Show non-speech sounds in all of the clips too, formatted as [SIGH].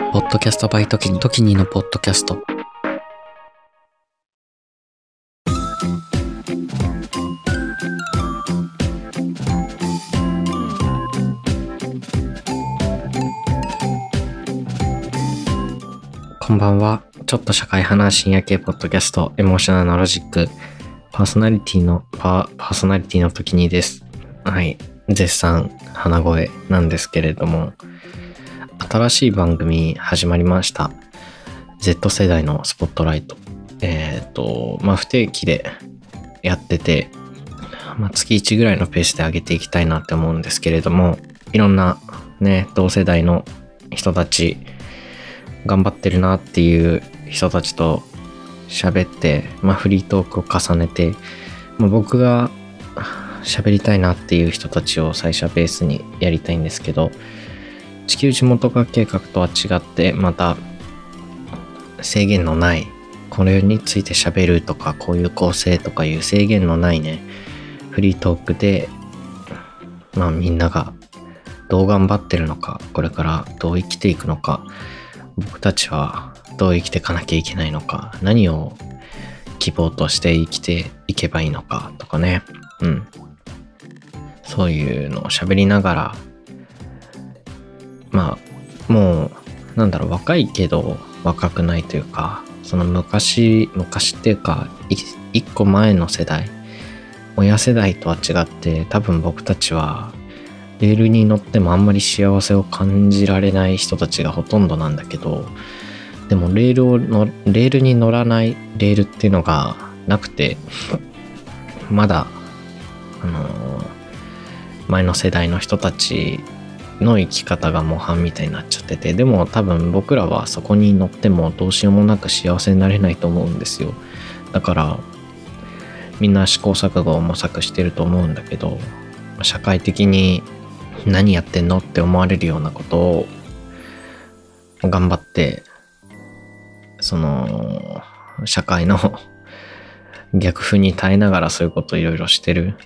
ポッドキャストバイトキニ、トキニのポッドキャスト。こんばんは。ちょっと社会派な深夜系ポッドキャスト、エモーショナルのロジック、パーソナリティの、パーパーソナリティの時にです。はい。絶賛、鼻声なんですけれども、新しい番組始まりました。Z 世代のスポットライト。えっ、と、まあ、不定期でやってて、まあ、月1ぐらいのペースで上げていきたいなって思うんですけれども、いろんなね、同世代の人たち、頑張ってるなっていう人たちと喋って、まあ、フリートークを重ねて、まあ、僕が喋りたいなっていう人たちを最初はベースにやりたいんですけど、地球地元化計画とは違って、また制限のない、これについて喋るとか、こういう構成とかいう制限のないね、フリートークで、まあみんながどう頑張ってるのか、これからどう生きていくのか、僕たちはどう生きていかなきゃいけないのか、何を希望として生きていけばいいのかとかね。うん。そういうのを喋りながら、まあ、もう、なんだろう、若いけど若くないというか、その昔、昔っていうか、一個前の世代、親世代とは違って、多分僕たちは、レールに乗ってもあんまり幸せを感じられない人たちがほとんどなんだけど、でもレールをの、レールに乗らないレールっていうのがなくて、まだ、あの前の世代の人たちの生き方が模範みたいになっちゃってて、でも多分僕らはそこに乗ってもどうしようもなく幸せになれないと思うんですよ。だから、みんな試行錯誤を模索してると思うんだけど、社会的に何やってんのって思われるようなことを頑張って、その、社会の [LAUGHS] 逆風に耐えながらそういうことをいろいろしてる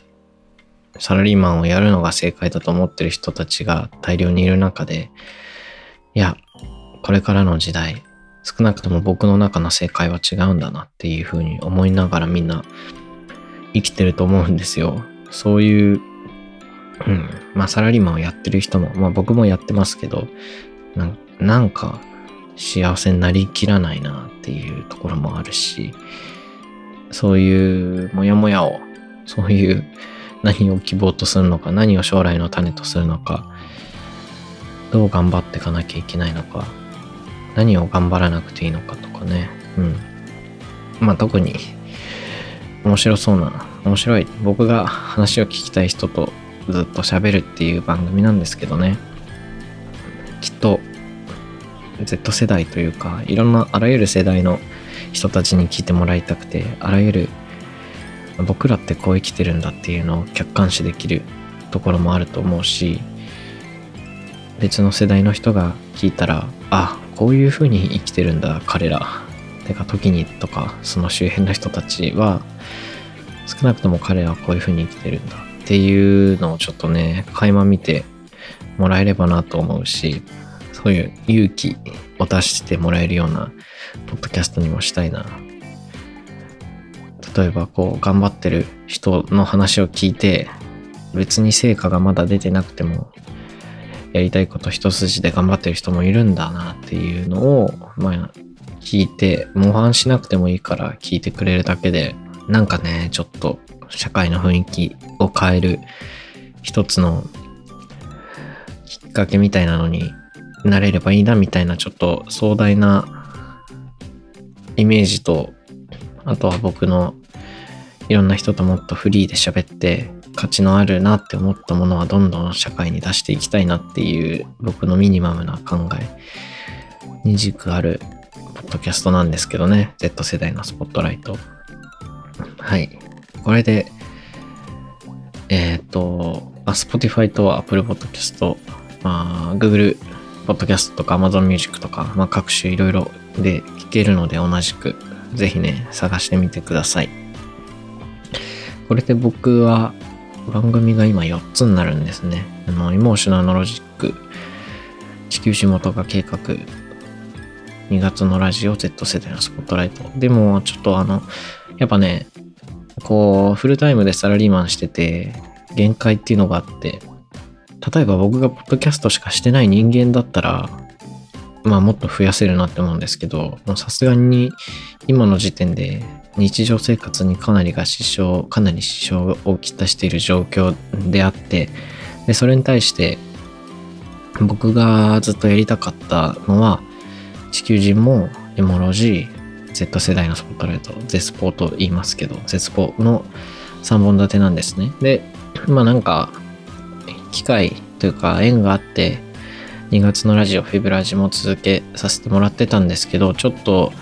サラリーマンをやるのが正解だと思ってる人たちが大量にいる中で、いや、これからの時代、少なくとも僕の中の正解は違うんだなっていうふうに思いながらみんな生きてると思うんですよ。そういう、うん、まあサラリーマンをやってる人も、まあ僕もやってますけど、ななんか幸せになりきらないなっていうところもあるし、そういうモヤモヤを、そういう何を希望とするのか、何を将来の種とするのか、どう頑張っていかなきゃいけないのか、何を頑張らなくていいのかとかね。うん。まあ特に面白そうな、面白い、僕が話を聞きたい人とずっと喋るっていう番組なんですけどね。きっと Z 世代というか、いろんなあらゆる世代の人たちに聞いてもらいたくて、あらゆる僕らってこう生きてるんだっていうのを客観視できるところもあると思うし別の世代の人が聞いたらあこういう風に生きてるんだ彼らてか時にとかその周辺の人たちは少なくとも彼らはこういう風に生きてるんだっていうのをちょっとね垣間見てもらえればなと思うしそういう勇気を出してもらえるようなポッドキャストにもしたいな。例えばこう頑張ってる人の話を聞いて別に成果がまだ出てなくてもやりたいこと一筋で頑張ってる人もいるんだなっていうのをまあ聞いて模範しなくてもいいから聞いてくれるだけでなんかねちょっと社会の雰囲気を変える一つのきっかけみたいなのになれればいいなみたいなちょっと壮大なイメージとあとは僕のいろんな人ともっとフリーで喋って価値のあるなって思ったものはどんどん社会に出していきたいなっていう僕のミニマムな考え。に軸あるポッドキャストなんですけどね。Z 世代のスポットライト。はい。これでえっ、とあ Spotify と Apple Podcast まあ Google Podcast とか Amazon Music とか、まあ、各種いろいろで聞けるので同じくぜひね探してみてください。これで僕は番組が今4つになるんですね。あの、エモーショナルロジック、地球史元化計画2月のラジオ Z 世代のスポットライト。でも、ちょっとあの、やっぱね、こう、フルタイムでサラリーマンしてて、限界っていうのがあって、例えば僕がポッドキャストしかしてない人間だったら、まあもっと増やせるなって思うんですけど、もうさすがに今の時点で日常生活にかなりが支障、かなり支障をきたしている状況であって、で、それに対して僕がずっとやりたかったのは、地球人もエモロジー、Z 世代のスポットライト、ゼスポと言いますけど、ゼスポの3本立てなんですね。で、まあなんか、機会というか縁があって、2月のラジオ、フェブラジも続けさせてもらってたんですけど、ちょっと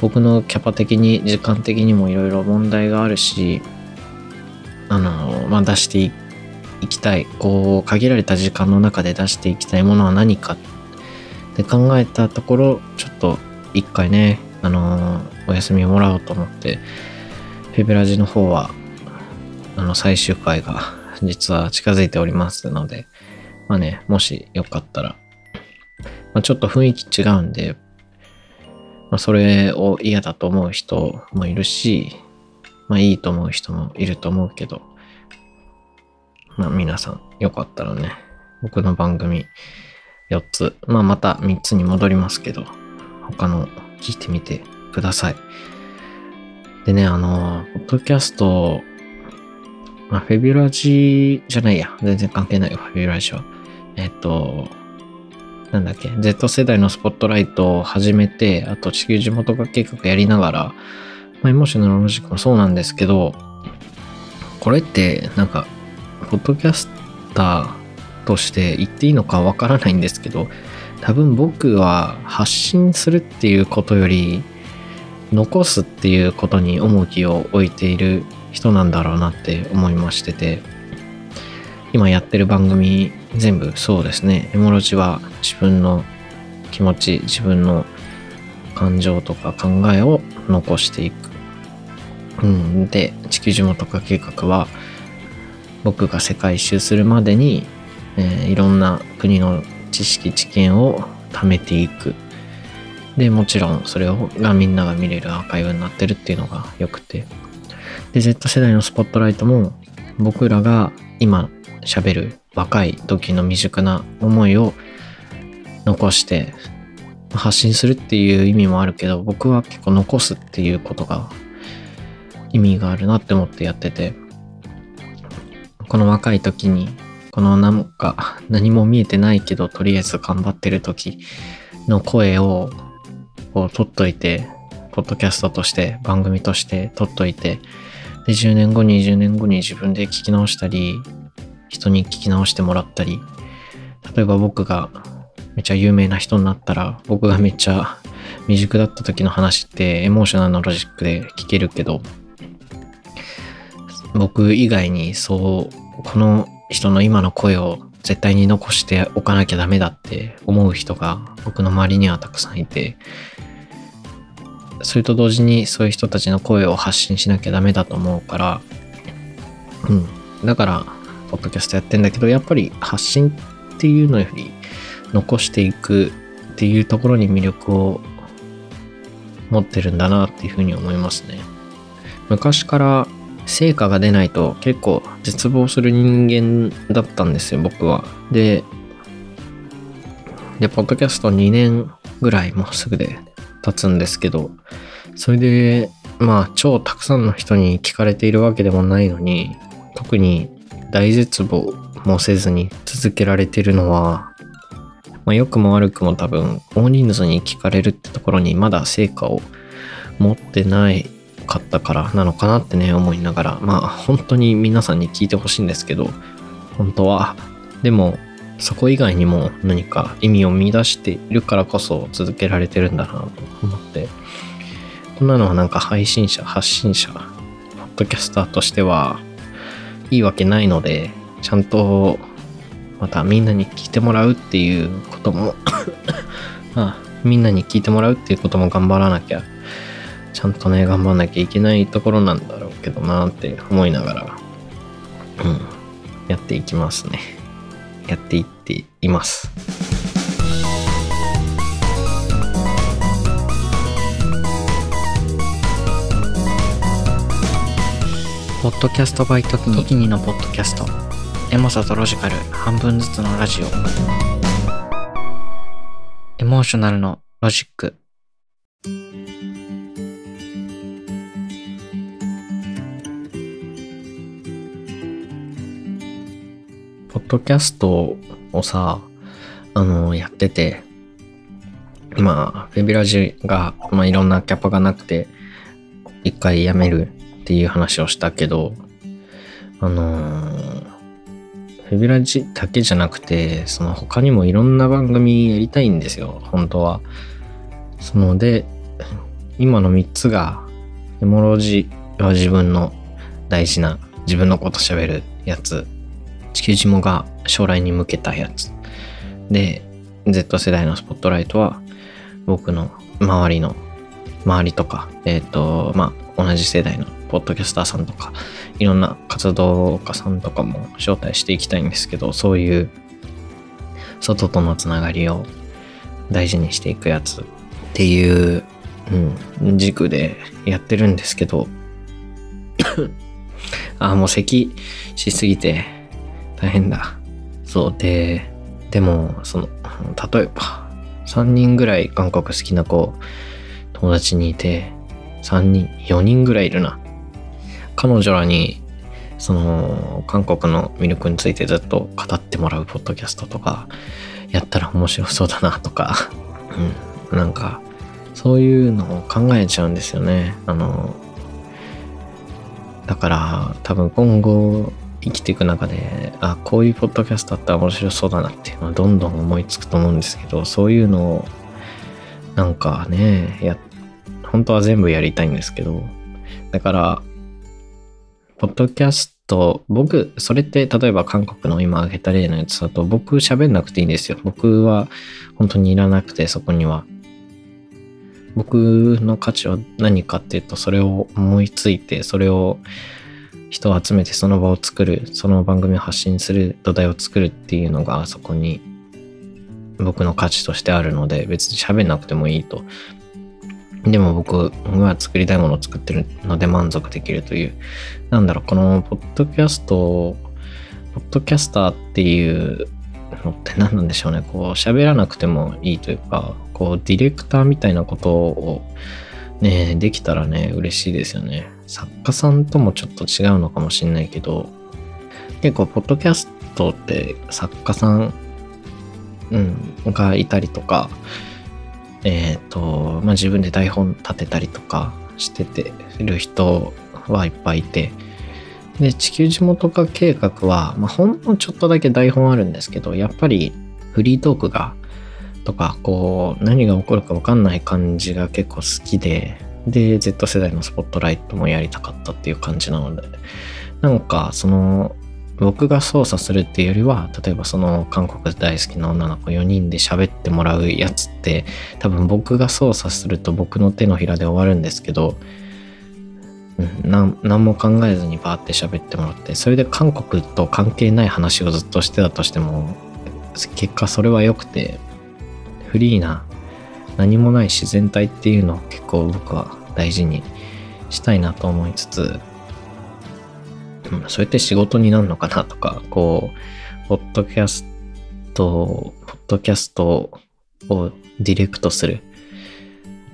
僕のキャパ的に、時間的にもいろいろ問題があるし、あの、まあ、出していきたい、こう、限られた時間の中で出していきたいものは何かって考えたところ、ちょっと一回ね、あの、お休みをもらおうと思って、フェブラジの方は、あの、最終回が実は近づいておりますので、まあね、もしよかったら、まあ、ちょっと雰囲気違うんで、まあ、それを嫌だと思う人もいるし、まあいいと思う人もいると思うけど、まあ皆さんよかったらね、僕の番組4つ、まあまた3つに戻りますけど、他の聞いてみてください。でね、あの、ポッドキャスト、まあ、フェビュラジじゃないや。全然関係ないよ、フェビュラジは。えっと、なんだっけ、Z 世代のスポットライトを始めて、あと地球地元化計画やりながら、まあ、エモーショナルロジックもそうなんですけど、これって、なんか、ポッドキャスターとして言っていいのかわからないんですけど、多分僕は発信するっていうことより、残すっていうことに重きを置いている人なんだろうなって思いましてて、今やってる番組全部そうですね。エモロジは自分の気持ち、自分の感情とか考えを残していく。うん。で、地球地元化計画は僕が世界一周するまでに、えー、いろんな国の知識、知見を貯めていく。で、もちろんそれをがみんなが見れるアーカイブになってるっていうのが良くて。で、Z 世代のスポットライトも僕らが今喋る若い時の未熟な思いを残して発信するっていう意味もあるけど僕は結構残すっていうことが意味があるなって思ってやっててこの若い時にこのなんか [LAUGHS] 何も見えてないけどとりあえず頑張ってる時の声をこう取っといてポッドキャストとして番組として撮っといてで10年後20年後に自分で聞き直したり人に聞き直してもらったり、例えば僕がめっちゃ有名な人になったら、僕がめっちゃ未熟だった時の話ってエモーショナルのロジックで聞けるけど、僕以外にそう、この人の今の声を絶対に残しておかなきゃダメだって思う人が僕の周りにはたくさんいて、それと同時にそういう人たちの声を発信しなきゃダメだと思うから、うん。だから、ポッドキャストやってんだけど、やっぱり発信っていうのより残していくっていうところに魅力を持ってるんだなっていうふうに思いますね。昔から成果が出ないと結構絶望する人間だったんですよ、僕は。で、で、ポッドキャスト2年ぐらいもうすぐで経つんですけど、それで、まあ、超たくさんの人に聞かれているわけでもないのに、特に大絶望もせずに続けられてるのは、まあ、良くも悪くも多分大人数に聞かれるってところにまだ成果を持ってないかったからなのかなってね思いながらまあ本当に皆さんに聞いてほしいんですけど本当は。でもそこ以外にも何か意味を見出しているからこそ続けられてるんだなと思って。こんなのはなんか配信者発信者ポッドキャスターとしてはいいわけないので、ちゃんとまたみんなに聞いてもらうっていうことも [COUGHS] あみんなに聞いてもらうっていうことも頑張らなきゃ、ちゃんとね、頑張らなきゃいけないところなんだろうけどなって思いながら、うん、やっていきますね。やっていっています。ポッドキャストバイトキニのポッドキャスト。エモさとロジカル半分ずつのラジオ。エモーショナルのロジック。ポッドキャストをさあのやっててまあフェビラジが、まあ、いろんなキャパがなくて一回やめる。っていう話をしたけど、あのー、フェビラジだけじゃなくて、その他にもいろんな番組やりたいんですよ、本当は。そので、今の3つが、エモロジは自分の大事な、自分のこと喋るやつ。地球ジモが将来に向けたやつ。で、Z 世代のスポットライトは、僕の周りの、周りとか、えっ、ー、と、まあ、同じ世代のポッドキャスターさんとか、いろんな活動家さんとかも招待していきたいんですけど、そういう外とのつながりを大事にしていくやつっていう、うん、軸でやってるんですけど、[COUGHS] あ、もう咳しすぎて大変だ。そうで、でも、その、例えば、3人ぐらい韓国好きな子、友達にいて、3人、4人ぐらいいるな。彼女らにその韓国の魅力についてずっと語ってもらうポッドキャストとかやったら面白そうだなとか、[LAUGHS] うん、なんかそういうのを考えちゃうんですよね。あのだから多分今後生きていく中であこういうポッドキャストあったら面白そうだなっていうのはどんどん思いつくと思うんですけどそういうのをなんかねや本当は全部やりたいんですけどだからポッドキャスト、僕、それって例えば韓国の今挙げた例のやつだと僕喋んなくていいんですよ。僕は本当にいらなくてそこには。僕の価値は何かっていうとそれを思いついてそれを人を集めてその場を作るその番組を発信する土台を作るっていうのがそこに僕の価値としてあるので別に喋んなくてもいいとでも僕は作りたいものを作ってるので満足できるという、なんだろう、このポッドキャスト、ポッドキャスターっていうのって何なんでしょうね。こう喋らなくてもいいというか、こうディレクターみたいなことをね、できたらね、嬉しいですよね。作家さんともちょっと違うのかもしれないけど、結構ポッドキャストって作家さん、うん、がいたりとか、えっ、ー、と、まあ、自分で台本立てたりとかしててる人はいっぱいいて、で、地球地元化計画は、まあ、ほんのちょっとだけ台本あるんですけど、やっぱりフリートークが、とか、こう、何が起こるかわかんない感じが結構好きで、で、Z 世代のスポットライトもやりたかったっていう感じなので、なんか、その、僕が操作するっていうよりは例えばその韓国大好きな女の子4人で喋ってもらうやつって多分僕が操作すると僕の手のひらで終わるんですけど、うん、な何も考えずにバーって喋ってもらってそれで韓国と関係ない話をずっとしてたとしても結果それは良くてフリーな何もない自然体っていうのを結構僕は大事にしたいなと思いつつうん、それって仕事になるのかなとか、こう、ポッドキャスト、ポッドキャストをディレクトする。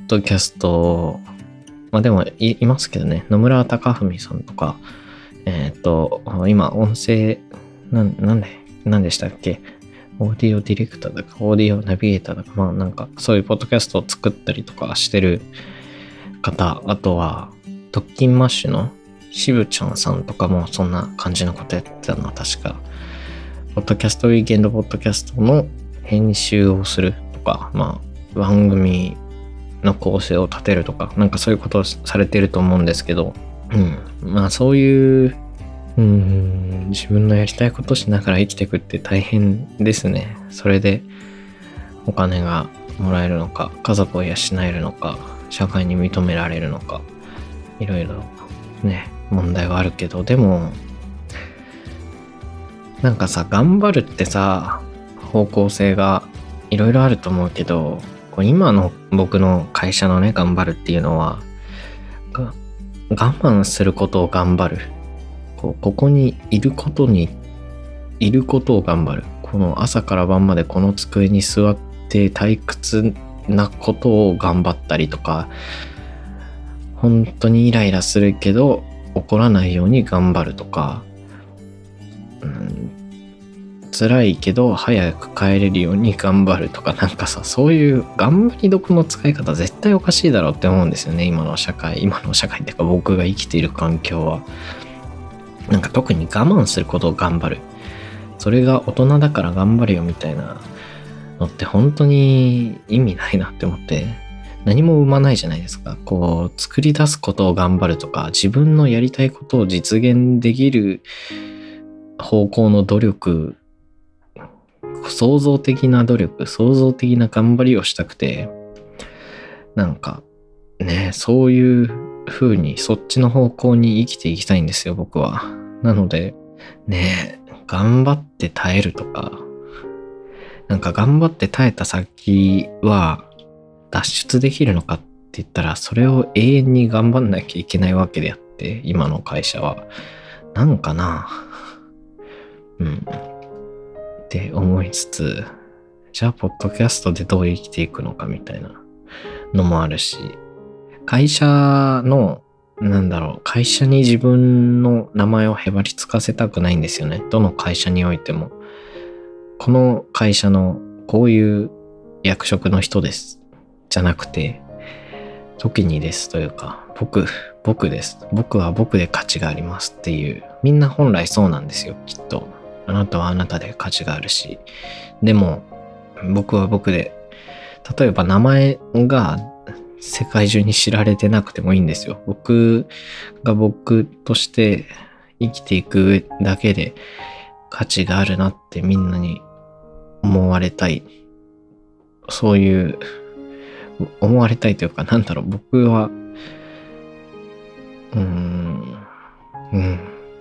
ポッドキャスト、まあでもいいますけどね、野村隆文さんとか、えっ、ー、と、今、音声、なん、なんで、なんでしたっけ？オーディオディレクターだか、オーディオナビゲーターだか、まあなんか、そういうポッドキャストを作ったりとかしてる方、あとは、トッキンマッシュのしぶちゃんさんとかもそんな感じのことやってたの確か。ポッドキャストウィーケンドポッドキャストの編集をするとか、まあ、番組の構成を立てるとか、なんかそういうことをされてると思うんですけど、うん。まあそういう、うん、自分のやりたいことしながら生きていくって大変ですね。それでお金がもらえるのか、家族を養えるのか、社会に認められるのか、いろいろね、問題はあるけど、でも、なんかさ、頑張るってさ、方向性がいろいろあると思うけど、今の僕の会社のね、頑張るっていうのは、我慢することを頑張る。こうここにいることにいることを頑張る。この朝から晩までこの机に座って退屈なことを頑張ったりとか本当にイライラするけど怒らないように頑張るとか、うん、辛いけど早く帰れるように頑張るとかなんかさそういう頑張りどこの使い方絶対おかしいだろうって思うんですよね今の社会今の社会っていうか僕が生きている環境はなんか特に我慢することを頑張るそれが大人だから頑張るよみたいなのって本当に意味ないなって思って何も生まないじゃないですか。こう、作り出すことを頑張るとか、自分のやりたいことを実現できる方向の努力、創造的な努力、創造的な頑張りをしたくて、なんか、ね、そういう風に、そっちの方向に生きていきたいんですよ、僕は。なので、ね、頑張って耐えるとか、なんか頑張って耐えた先は、脱出できるのかって言ったら、それを永遠に頑張んなきゃいけないわけであって、今の会社は。なんかなうん。って思いつつ、じゃあ、ポッドキャストでどう生きていくのかみたいなのもあるし、会社の、なんだろう、会社に自分の名前をへばりつかせたくないんですよね。どの会社においても。この会社のこういう役職の人ですじゃなくて、時にですというか、僕、僕です。僕は僕で価値がありますっていう、みんな本来そうなんですよ、きっと。あなたはあなたで価値があるし。でも、僕は僕で、例えば名前が世界中に知られてなくてもいいんですよ。僕が僕として生きていくだけで価値があるなってみんなに思われたい。そういう思われたいというか、なんだろう、僕は、うーん、うん、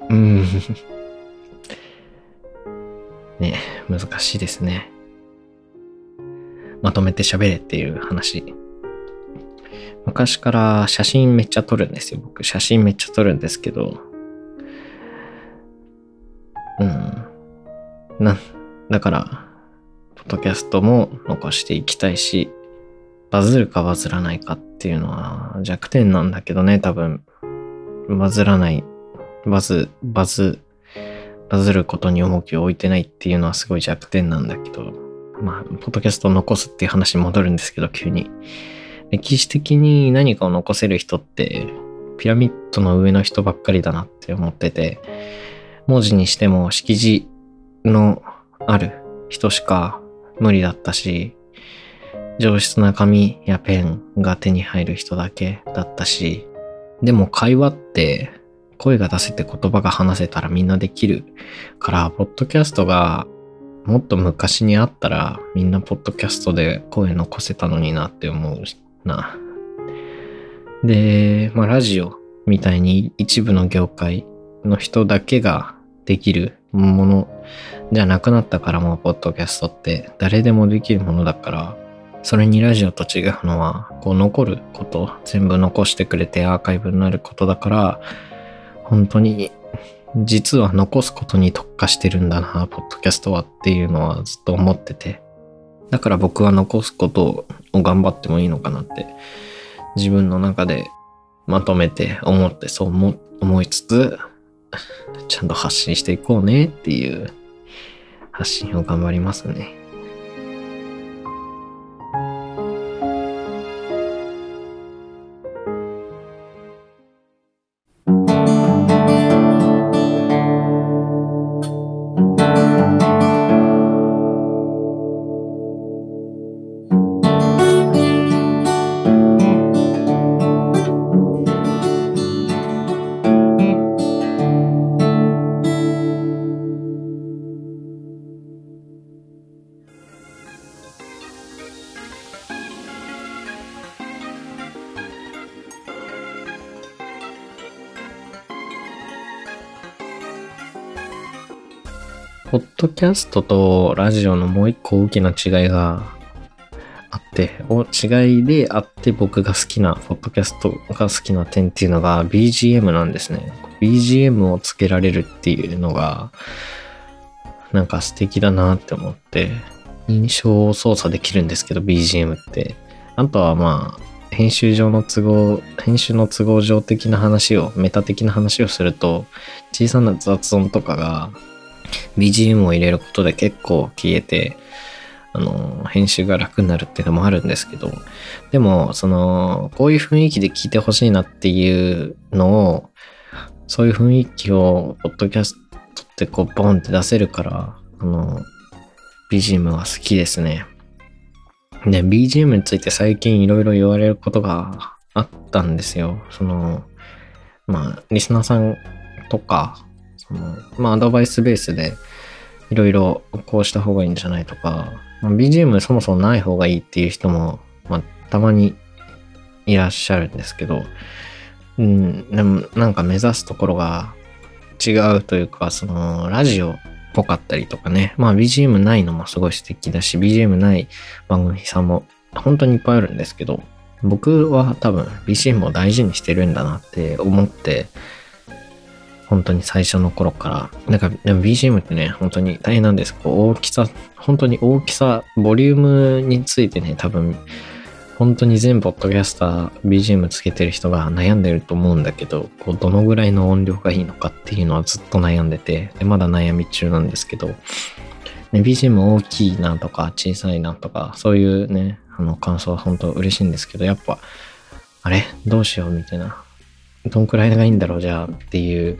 うん。ね難しいですね。まとめて喋れっていう話。昔から写真めっちゃ撮るんですよ。僕、写真めっちゃ撮るんですけど、うん。な、だから、ポッドキャストも残していきたいし、バズるかバズらないかっていうのは弱点なんだけどね、多分。バズらない、バズ、バズ、バズることに重きを置いてないっていうのはすごい弱点なんだけど、まあ、ポッドキャストを残すっていう話に戻るんですけど、急に。歴史的に何かを残せる人って、ピラミッドの上の人ばっかりだなって思ってて、文字にしても識字のある人しか無理だったし、上質な紙やペンが手に入る人だけだったし、でも会話って声が出せて言葉が話せたらみんなできるから、ポッドキャストがもっと昔にあったらみんなポッドキャストで声残せたのになって思うな。で、まあラジオみたいに一部の業界の人だけができるものじゃなくなったからもうポッドキャストって誰でもできるものだからそれにラジオと違うのは、こう残ること、全部残してくれてアーカイブになることだから、本当に実は残すことに特化してるんだな、ポッドキャストはっていうのはずっと思ってて。だから僕は残すことを頑張ってもいいのかなって、自分の中でまとめて思ってそう思いつつ、ちゃんと発信していこうねっていう発信を頑張りますね。ポッドキャストとラジオのもう一個大きな違いがあって、違いであって僕が好きな、ポッドキャストが好きな点っていうのが BGM なんですね。BGM をつけられるっていうのが、なんか素敵だなって思って、印象を操作できるんですけど、BGM って。あとはまあ、編集上の都合、編集の都合上的な話を、メタ的な話をすると、小さな雑音とかが BGM を入れることで結構消えて、あの、編集が楽になるっていうのもあるんですけど、でも、その、こういう雰囲気で聞いてほしいなっていうのを、そういう雰囲気を、ポッドキャストってこう、ボンって出せるから、あの、BGM は好きですね。で、BGM について最近いろいろ言われることがあったんですよ。その、まあ、リスナーさんとか、その、まあ、アドバイスベースで、いろいろこうした方がいいんじゃないとか、まあ、BGM そもそもない方がいいっていう人も、まあ、たまにいらっしゃるんですけど、うん、でもなんか目指すところが違うというか、その、ラジオっぽかったりとかね、まあ BGM ないのもすごい素敵だし、BGM ない番組さんも本当にいっぱいあるんですけど、僕は多分 BGM を大事にしてるんだなって思って、本当に最初の頃から。なんか、BGM ってね、本当に大変なんです。こう大きさ、本当に大きさ、ボリュームについてね、多分、本当に全ポッドキャスター BGM つけてる人が悩んでると思うんだけど、こうどのぐらいの音量がいいのかっていうのはずっと悩んでて、でまだ悩み中なんですけど、ね、BGM 大きいなとか小さいなとか、そういうね、あの感想は本当嬉しいんですけど、やっぱ、あれ？どうしようみたいな。どんくらいがいいんだろうじゃあっていう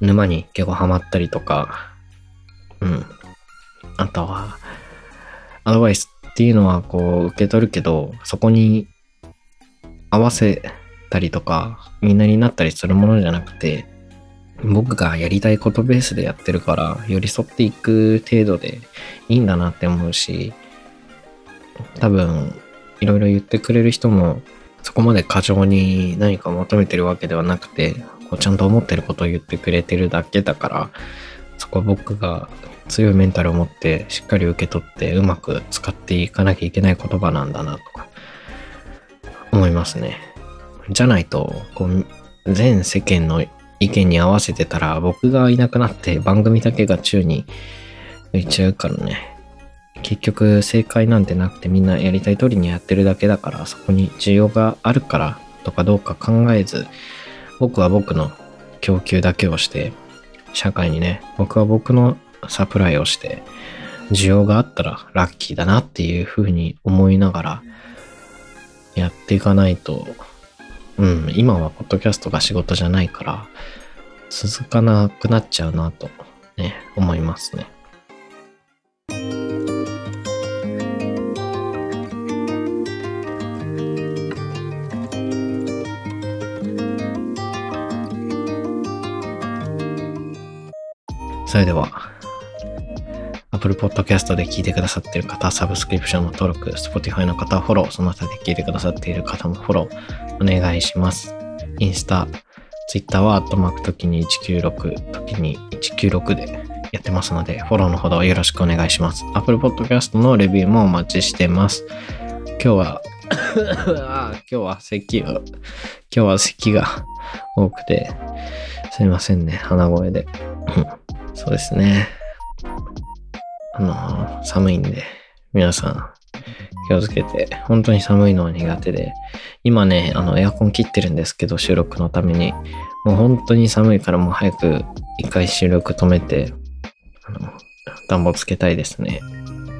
沼に結構ハマったりとか、うん。あとは、アドバイスっていうのはこう受け取るけど、そこに合わせたりとか、みんなになったりするものじゃなくて、僕がやりたいことベースでやってるから、寄り添っていく程度でいいんだなって思うし、多分、いろいろ言ってくれる人も、そこまで過剰に何か求めてるわけではなくて、こうちゃんと思ってることを言ってくれてるだけだから、そこは僕が強いメンタルを持ってしっかり受け取ってうまく使っていかなきゃいけない言葉なんだなとか思いますね。じゃないと、こう、全世間の意見に合わせてたら僕がいなくなって番組だけが宙に浮いちゃうからね。結局正解なんてなくてみんなやりたい通りにやってるだけだからそこに需要があるからとかどうか考えず僕は僕の供給だけをして、社会にね、僕は僕のサプライをして、需要があったらラッキーだなっていうふうに思いながらやっていかないと、うん、今はポッドキャストが仕事じゃないから、続かなくなっちゃうなとね、思いますね。それでは、Apple Podcast で聞いてくださっている方、サブスクリプションの登録、Spotify の方はフォロー、その他で聞いてくださっている方もフォローお願いします。インスタ、Twitter はアットマーク時に196、時に196でやってますので、フォローのほどよろしくお願いします。Apple Podcast のレビューもお待ちしてます。今日は [COUGHS] 今日は咳が、今日は咳が多くて、すいませんね、鼻声で。そうですね。あの、寒いんで、皆さん気をつけて、本当に寒いのは苦手で、今ね、あの、エアコン切ってるんですけど、収録のために、もう本当に寒いからもう早く一回収録止めて、あの、暖房つけたいですね。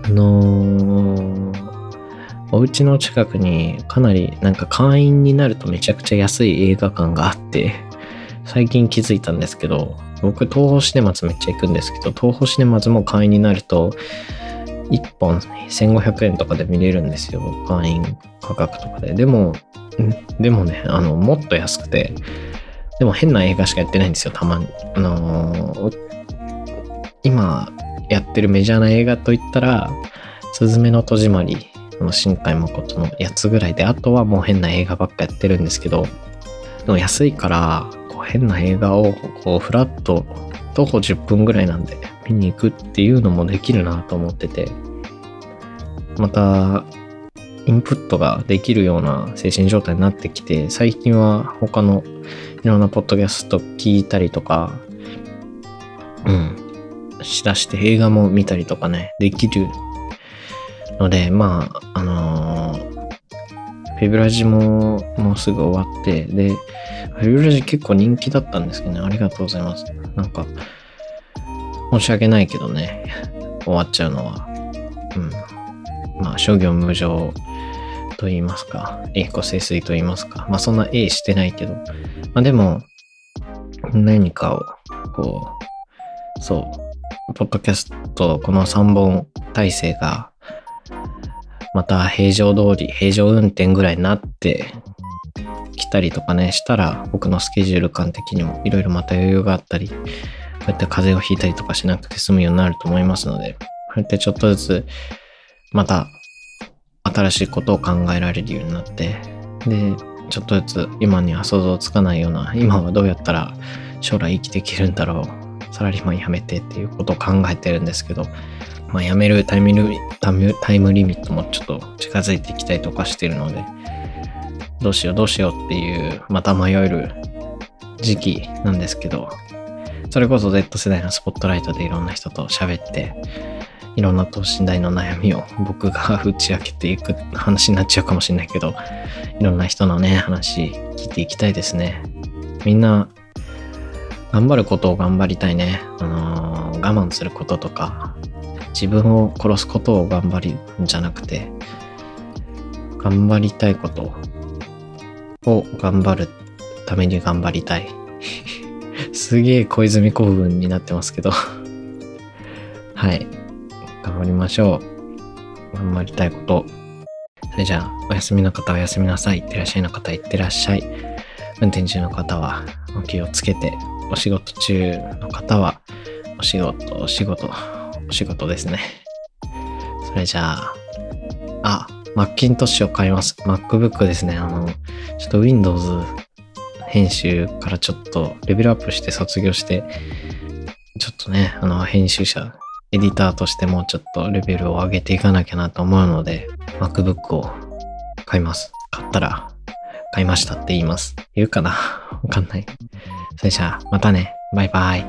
あのー、お家の近くにかなりなんか会員になるとめちゃくちゃ安い映画館があって、最近気づいたんですけど、僕、東宝シネマズめっちゃ行くんですけど、東宝シネマズも会員になると、1本1500円とかで見れるんですよ。会員価格とかで。でも、でもね、あの、もっと安くて、でも変な映画しかやってないんですよ、たまに。あのー、今やってるメジャーな映画といったら、すずめの戸締まり、の新海誠のやつぐらいで、あとはもう変な映画ばっかやってるんですけど、でも安いから、変な映画をこうフラッと徒歩10分ぐらいなんで見に行くっていうのもできるなと思ってて。またインプットができるような精神状態になってきて最近は他のいろんなポッドキャスト聞いたりとか、うん、しだして映画も見たりとかね、できるので、まあ、あのー、フェブラジももうすぐ終わって、で、フェブラジ結構人気だったんですけどね、ありがとうございます。なんか、申し訳ないけどね、終わっちゃうのは。うん。まあ、諸行無常と言いますか、栄光清水と言いますか。まあ、そんな A してないけど、まあでも、何かを、こう、そう、ポッドキャスト、この3本体制が、また平常通り、平常運転ぐらいになってきたりとかね、したら、僕のスケジュール感的にもいろいろまた余裕があったり、こうやって風邪をひいたりとかしなくて済むようになると思いますので、こうやってちょっとずつ、また、新しいことを考えられるようになって、で、ちょっとずつ今には想像つかないような、今はどうやったら将来生きていけるんだろう、サラリーマン辞めてっていうことを考えてるんですけど、まあ、辞めるタイムリタイムリミットもちょっと近づいてきたいとかしてるので、どうしようどうしようっていう、また迷える時期なんですけど、それこそ Z 世代のスポットライトでいろんな人と喋って、いろんな等身大の悩みを僕が打ち明けていく話になっちゃうかもしれないけど、いろんな人のね、話聞いていきたいですね。みんな、頑張ることを頑張りたいね。あのー、我慢することとか、自分を殺すことを頑張るんじゃなくて、頑張りたいことを頑張るために頑張りたい。[LAUGHS] すげえ小泉興奮になってますけど [LAUGHS] はい。頑張りましょう。頑張りたいこと。それじゃあ、お休みの方はお休みなさい。いってらっしゃいの方はいってらっしゃい。運転中の方はお気をつけて、お仕事中の方はお仕事、お仕事、お仕事ですね。それじゃあ、あ、マッキントッシュを買います。MacBook ですね。あの、ちょっと Windows 編集からちょっとレベルアップして卒業して、ちょっとね、あの、編集者、エディターとしてもちょっとレベルを上げていかなきゃなと思うので、MacBook を買います。買ったら、買いましたって言います。言うかな？[LAUGHS] わかんない。それじゃあ、またね。バイバイ。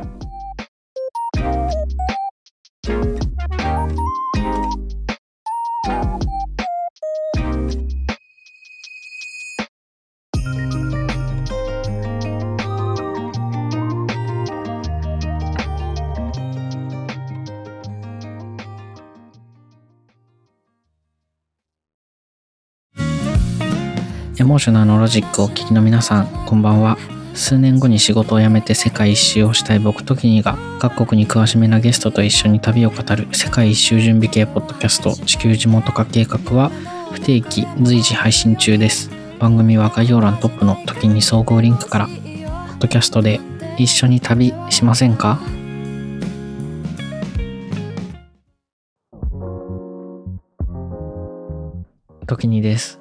エモーショナルのロジックをお聞きの皆さん、こんばんは。数年後に仕事を辞めて世界一周をしたい僕ときにが、各国に詳しめなゲストと一緒に旅を語る世界一周準備系ポッドキャスト地球地元化計画は不定期随時配信中です。番組は概要欄トップの時に総合リンクから、ポッドキャストで一緒に旅しませんか？時にです。